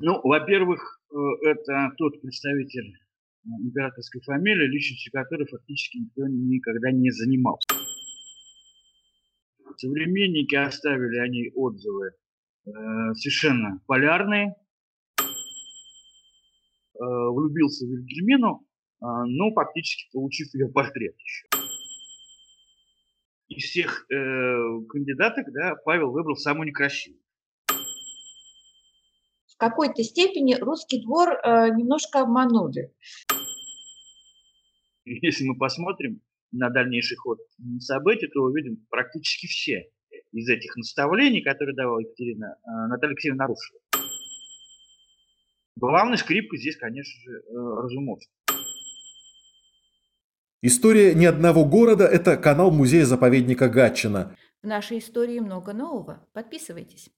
Ну, во-первых, э, это тот представитель э, императорской фамилии, личностью которой фактически никто никогда не занимался. Современники оставили они отзывы э, совершенно полярные. Э, влюбился в Вильгельмину, э, но фактически получив ее портрет еще. Из всех э, кандидаток, да, Павел выбрал самую некрасивую какой-то степени русский двор э, немножко обманули. Если мы посмотрим на дальнейший ход событий, то увидим практически все из этих наставлений, которые давала Екатерина, э, Наталья Алексеевна нарушила. Главной скрипкой здесь, конечно же, э, Разумовский. История ни одного города – это канал музея-заповедника Гатчина. В нашей истории много нового. Подписывайтесь.